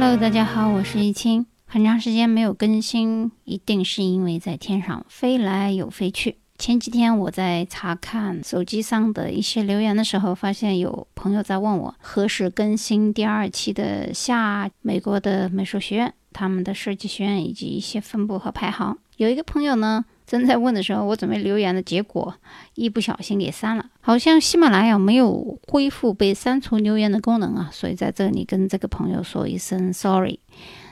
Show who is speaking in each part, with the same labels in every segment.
Speaker 1: Hello，大家好，我是易清。很长时间没有更新，一定是因为在天上飞来又飞去。前几天我在查看手机上的一些留言的时候，发现有朋友在问我何时更新第二期的下美国的美术学院、他们的设计学院以及一些分布和排行。有一个朋友呢。正在问的时候，我准备留言的结果一不小心给删了。好像喜马拉雅没有恢复被删除留言的功能啊，所以在这里跟这个朋友说一声 sorry。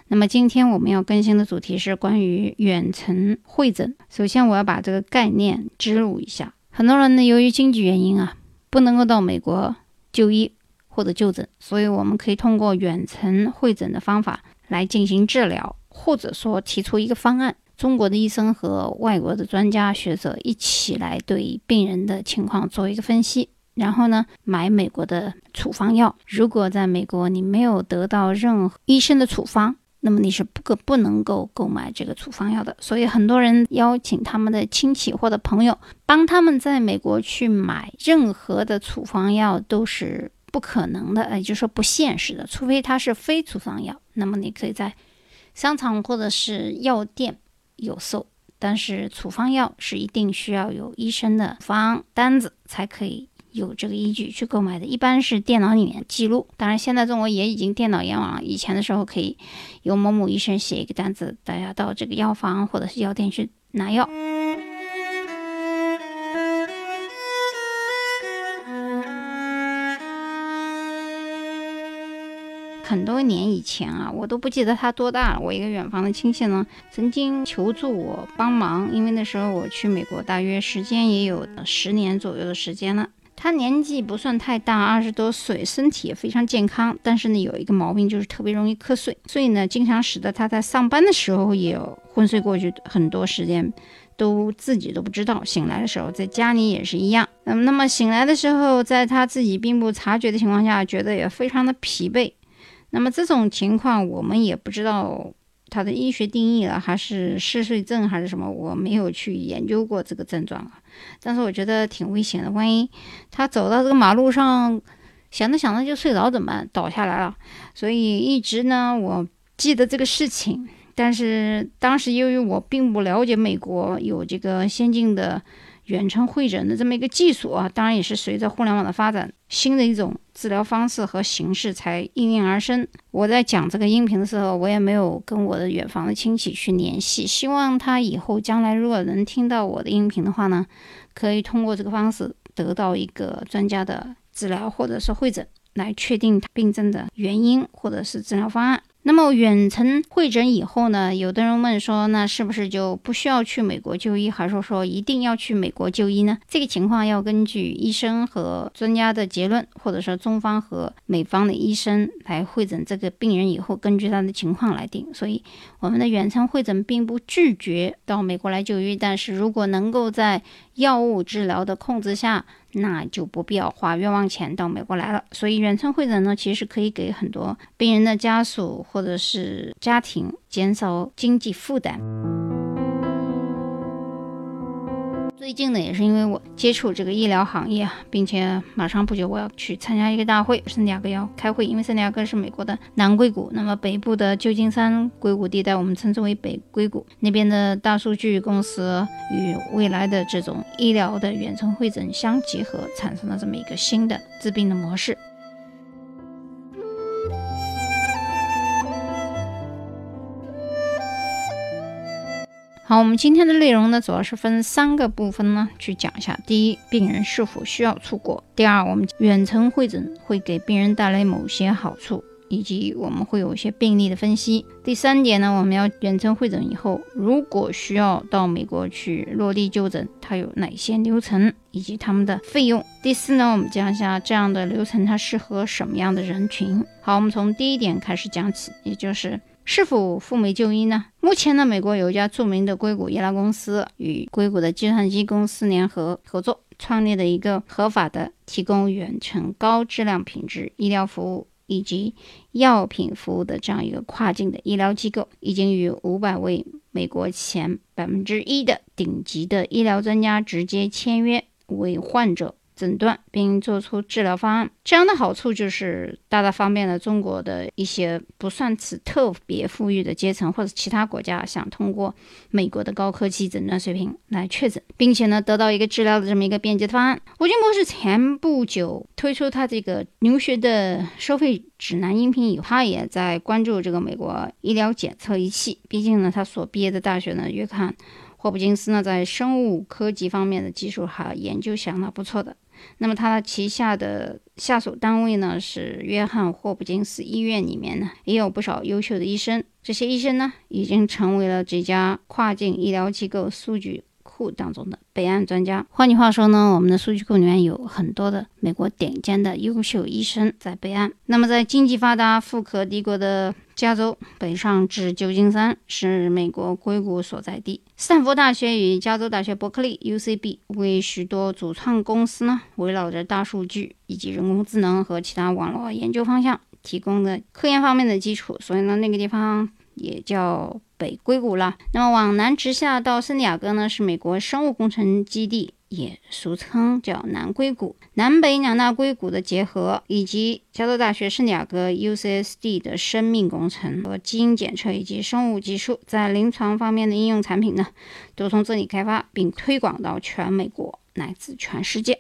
Speaker 1: 那么今天我们要更新的主题是关于远程会诊。首先我要把这个概念植入一下。很多人呢由于经济原因啊，不能够到美国就医或者就诊，所以我们可以通过远程会诊的方法来进行治疗，或者说提出一个方案。中国的医生和外国的专家学者一起来对病人的情况做一个分析，然后呢买美国的处方药。如果在美国你没有得到任何医生的处方，那么你是不可不能够购买这个处方药的。所以很多人邀请他们的亲戚或者朋友帮他们在美国去买任何的处方药都是不可能的，也就是说不现实的，除非它是非处方药。那么你可以在商场或者是药店。有售，但是处方药是一定需要有医生的方单子才可以有这个依据去购买的，一般是电脑里面记录。当然，现在中国也已经电脑联网了。以前的时候可以由某某医生写一个单子，大家到这个药房或者是药店去拿药。很多年以前啊，我都不记得他多大了。我一个远房的亲戚呢，曾经求助我帮忙，因为那时候我去美国，大约时间也有十年左右的时间了。他年纪不算太大，二十多岁，身体也非常健康，但是呢，有一个毛病就是特别容易瞌睡，所以呢，经常使得他在上班的时候也昏睡过去，很多时间都自己都不知道。醒来的时候，在家里也是一样。那么，那么醒来的时候，在他自己并不察觉的情况下，觉得也非常的疲惫。那么这种情况，我们也不知道它的医学定义了，还是嗜睡症还是什么？我没有去研究过这个症状啊。但是我觉得挺危险的，万一他走到这个马路上，想着想着就睡着怎么？倒下来了。所以一直呢，我记得这个事情，但是当时由于我并不了解美国有这个先进的。远程会诊的这么一个技术啊，当然也是随着互联网的发展，新的一种治疗方式和形式才应运而生。我在讲这个音频的时候，我也没有跟我的远房的亲戚去联系，希望他以后将来如果能听到我的音频的话呢，可以通过这个方式得到一个专家的治疗或者是会诊，来确定病症的原因或者是治疗方案。那么远程会诊以后呢？有的人问说，那是不是就不需要去美国就医，还是说一定要去美国就医呢？这个情况要根据医生和专家的结论，或者说中方和美方的医生来会诊这个病人以后，根据他的情况来定。所以我们的远程会诊并不拒绝到美国来就医，但是如果能够在药物治疗的控制下。那就不必要花冤枉钱到美国来了。所以远程会诊呢，其实可以给很多病人的家属或者是家庭减少经济负担。最近呢，也是因为我接触这个医疗行业，并且马上不久我要去参加一个大会，圣地亚哥要开会，因为圣地亚哥是美国的南硅谷，那么北部的旧金山硅谷地带，我们称之为北硅谷那边的大数据公司与未来的这种医疗的远程会诊相结合，产生了这么一个新的治病的模式。好，我们今天的内容呢，主要是分三个部分呢去讲一下。第一，病人是否需要出国；第二，我们远程会诊会给病人带来某些好处，以及我们会有一些病例的分析。第三点呢，我们要远程会诊以后，如果需要到美国去落地就诊，它有哪些流程以及他们的费用。第四呢，我们讲一下这样的流程它适合什么样的人群。好，我们从第一点开始讲起，也就是。是否赴美就医呢？目前呢，美国有一家著名的硅谷医疗公司与硅谷的计算机公司联合合作，创立了一个合法的提供远程高质量品质医疗服务以及药品服务的这样一个跨境的医疗机构，已经与五百位美国前百分之一的顶级的医疗专家直接签约，为患者诊断并做出治疗方案。这样的好处就是大大方便了中国的一些不算是特别富裕的阶层或者其他国家想通过美国的高科技诊断水平来确诊，并且呢得到一个治疗的这么一个便捷的方案。吴军博士前不久推出他这个留学的收费指南音频以后，他也在关注这个美国医疗检测仪器。毕竟呢，他所毕业的大学呢，约翰。霍普金斯呢，在生物科技方面的技术哈研究相当不错的。那么，他旗下的下属单位呢，是约翰霍普金斯医院里面呢，也有不少优秀的医生。这些医生呢，已经成为了这家跨境医疗机构数据库当中的备案专家。换句话说呢，我们的数据库里面有很多的美国顶尖的优秀医生在备案。那么，在经济发达、富可敌国的加州北上至旧金山是美国硅谷所在地。斯坦福大学与加州大学伯克利 （UCB） 为许多主创公司呢，围绕着大数据以及人工智能和其他网络研究方向提供的科研方面的基础，所以呢，那个地方也叫北硅谷了。那么往南直下到圣地亚哥呢，是美国生物工程基地。也俗称叫南硅谷，南北两大硅谷的结合，以及加州大学圣地亚哥 （UCSD） 的生命工程和基因检测以及生物技术在临床方面的应用产品呢，都从这里开发并推广到全美国乃至全世界。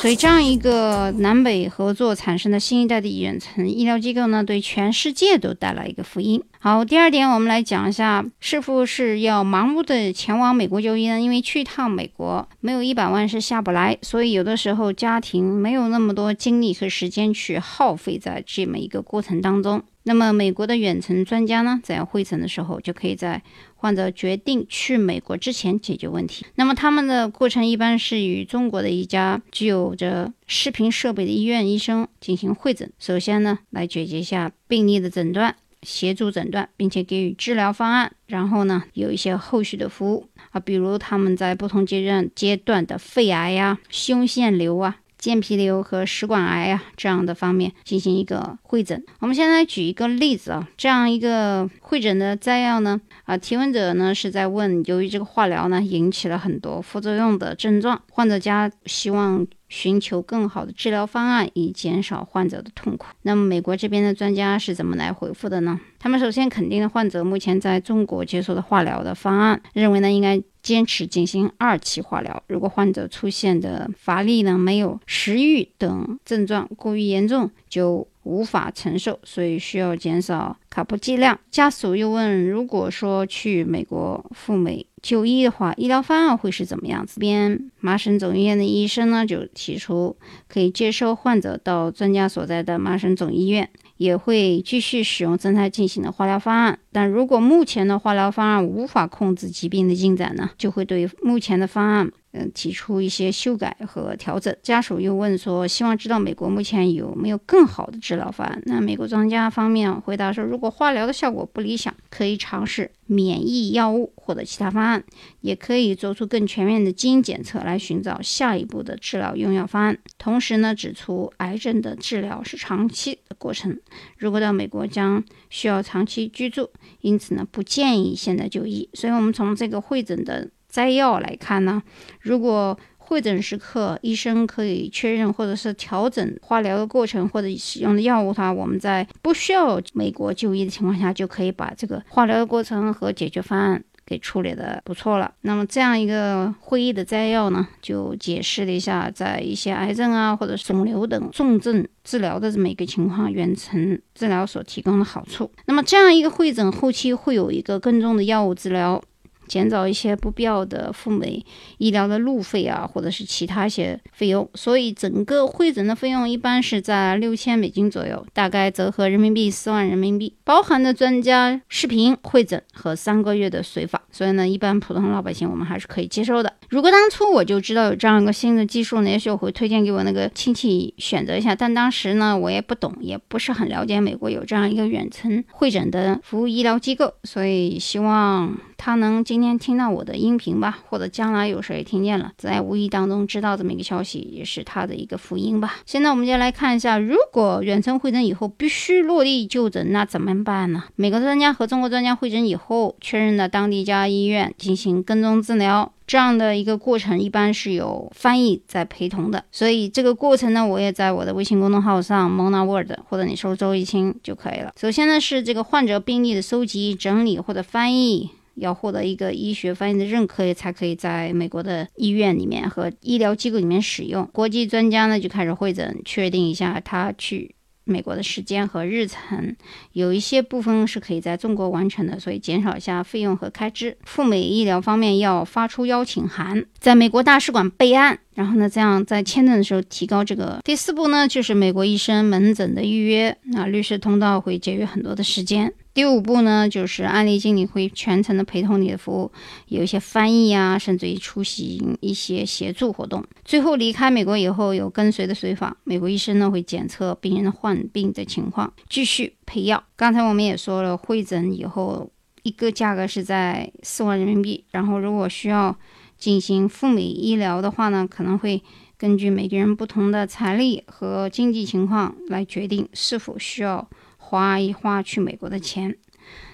Speaker 1: 所以，这样一个南北合作产生的新一代的远程医疗机构呢，对全世界都带来一个福音。好，第二点，我们来讲一下，是否是要盲目的前往美国就医呢？因为去一趟美国没有一百万是下不来，所以有的时候家庭没有那么多精力和时间去耗费在这么一个过程当中。那么，美国的远程专家呢，在会诊的时候，就可以在患者决定去美国之前解决问题。那么，他们的过程一般是与中国的一家具有着视频设备的医院医生进行会诊。首先呢，来解决一下病例的诊断，协助诊断，并且给予治疗方案。然后呢，有一些后续的服务啊，比如他们在不同阶段阶段的肺癌呀、胸腺瘤啊。间皮瘤和食管癌啊这样的方面进行一个会诊。我们先来举一个例子啊，这样一个会诊的摘要呢，啊，提问者呢是在问，由于这个化疗呢引起了很多副作用的症状，患者家希望。寻求更好的治疗方案，以减少患者的痛苦。那么，美国这边的专家是怎么来回复的呢？他们首先肯定了患者目前在中国接受的化疗的方案，认为呢应该坚持进行二期化疗。如果患者出现的乏力呢、没有食欲等症状过于严重，就无法承受，所以需要减少卡布剂量。家属又问，如果说去美国赴美。就医的话，医疗方案会是怎么样这？边麻省总医院的医生呢，就提出可以接收患者到专家所在的麻省总医院，也会继续使用正在进行的化疗方案。但如果目前的化疗方案无法控制疾病的进展呢，就会对目前的方案。嗯，提出一些修改和调整。家属又问说，希望知道美国目前有没有更好的治疗方案。那美国专家方面回答说，如果化疗的效果不理想，可以尝试免疫药物或者其他方案，也可以做出更全面的基因检测来寻找下一步的治疗用药方案。同时呢，指出癌症的治疗是长期的过程，如果到美国将需要长期居住，因此呢，不建议现在就医。所以，我们从这个会诊的。摘要来看呢，如果会诊时刻医生可以确认或者是调整化疗的过程或者使用的药物的话，我们在不需要美国就医的情况下，就可以把这个化疗的过程和解决方案给处理的不错了。那么这样一个会议的摘要呢，就解释了一下在一些癌症啊或者肿瘤等重症治疗的这么一个情况，远程治疗所提供的好处。那么这样一个会诊后期会有一个跟踪的药物治疗。减少一些不必要的赴美医疗的路费啊，或者是其他一些费用。所以整个会诊的费用一般是在六千美金左右，大概折合人民币四万人民币，包含的专家视频会诊和三个月的随访。所以呢，一般普通老百姓我们还是可以接受的。如果当初我就知道有这样一个新的技术呢，也许我会推荐给我那个亲戚选择一下。但当时呢，我也不懂，也不是很了解美国有这样一个远程会诊的服务医疗机构，所以希望他能今天听到我的音频吧，或者将来有谁听见了，在无意当中知道这么一个消息，也是他的一个福音吧。现在我们就来看一下，如果远程会诊以后必须落地就诊，那怎么办呢？美国专家和中国专家会诊以后，确认了当地一家医院进行跟踪治疗。这样的一个过程一般是有翻译在陪同的，所以这个过程呢，我也在我的微信公众号上 Mona Word 或者你搜周一清就可以了。首先呢是这个患者病例的收集、整理或者翻译，要获得一个医学翻译的认可，才可以在美国的医院里面和医疗机构里面使用。国际专家呢就开始会诊，确定一下他去。美国的时间和日程，有一些部分是可以在中国完成的，所以减少一下费用和开支。赴美医疗方面要发出邀请函，在美国大使馆备案，然后呢，这样在签证的时候提高这个。第四步呢，就是美国医生门诊的预约，那律师通道会节约很多的时间。第五步呢，就是案例经理会全程的陪同你的服务，有一些翻译啊，甚至于出席一些协助活动。最后离开美国以后，有跟随的随访，美国医生呢会检测病人的患病的情况，继续配药。刚才我们也说了，会诊以后一个价格是在四万人民币，然后如果需要进行赴美医疗的话呢，可能会根据每个人不同的财力和经济情况来决定是否需要。花一花去美国的钱，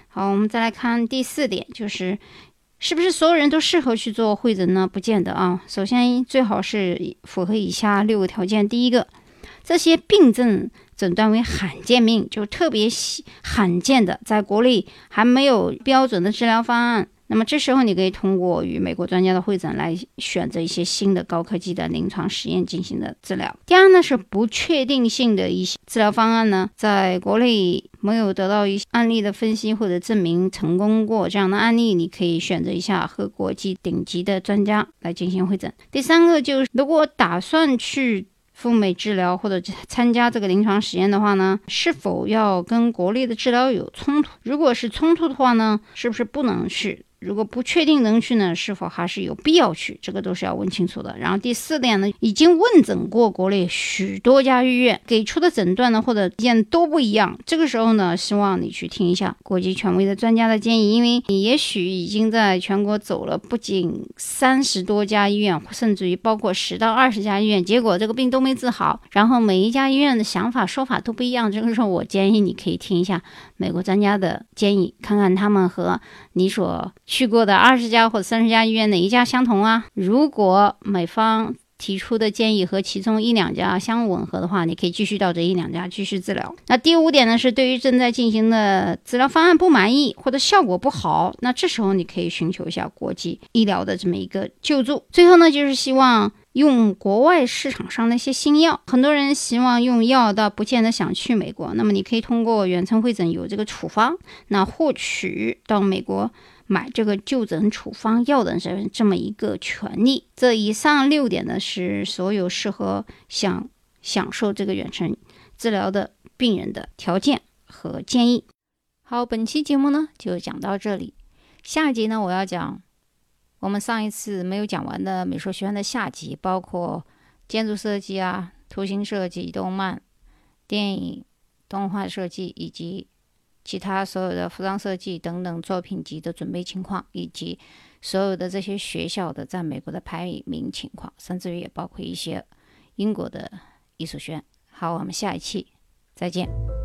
Speaker 1: 好，我们再来看第四点，就是是不是所有人都适合去做会诊呢？不见得啊。首先，最好是符合以下六个条件：第一个，这些病症诊断为罕见病，就特别稀罕见的，在国内还没有标准的治疗方案。那么这时候，你可以通过与美国专家的会诊来选择一些新的高科技的临床实验进行的治疗。第二呢，是不确定性的一些治疗方案呢，在国内没有得到一些案例的分析或者证明成功过这样的案例，你可以选择一下和国际顶级的专家来进行会诊。第三个就是，如果打算去赴美治疗或者参加这个临床实验的话呢，是否要跟国内的治疗有冲突？如果是冲突的话呢，是不是不能去？如果不确定能去呢，是否还是有必要去？这个都是要问清楚的。然后第四点呢，已经问诊过国内许多家医院，给出的诊断呢或者意见都不一样。这个时候呢，希望你去听一下国际权威的专家的建议，因为你也许已经在全国走了不仅三十多家医院，甚至于包括十到二十家医院，结果这个病都没治好。然后每一家医院的想法说法都不一样。这个时候我建议你可以听一下美国专家的建议，看看他们和你所。去过的二十家或者三十家医院，哪一家相同啊？如果美方提出的建议和其中一两家相吻合的话，你可以继续到这一两家继续治疗。那第五点呢，是对于正在进行的治疗方案不满意或者效果不好，那这时候你可以寻求一下国际医疗的这么一个救助。最后呢，就是希望用国外市场上的一些新药。很多人希望用药，倒不见得想去美国。那么你可以通过远程会诊有这个处方，那获取到美国。买这个就诊处方药的这这么一个权利，这以上六点呢是所有适合想享受这个远程治疗的病人的条件和建议。好，本期节目呢就讲到这里，下集呢我要讲我们上一次没有讲完的美术学院的下集，包括建筑设计啊、图形设计、动漫、电影、动画设计以及。其他所有的服装设计等等作品集的准备情况，以及所有的这些学校的在美国的排名情况，甚至于也包括一些英国的艺术学院。好，我们下一期再见。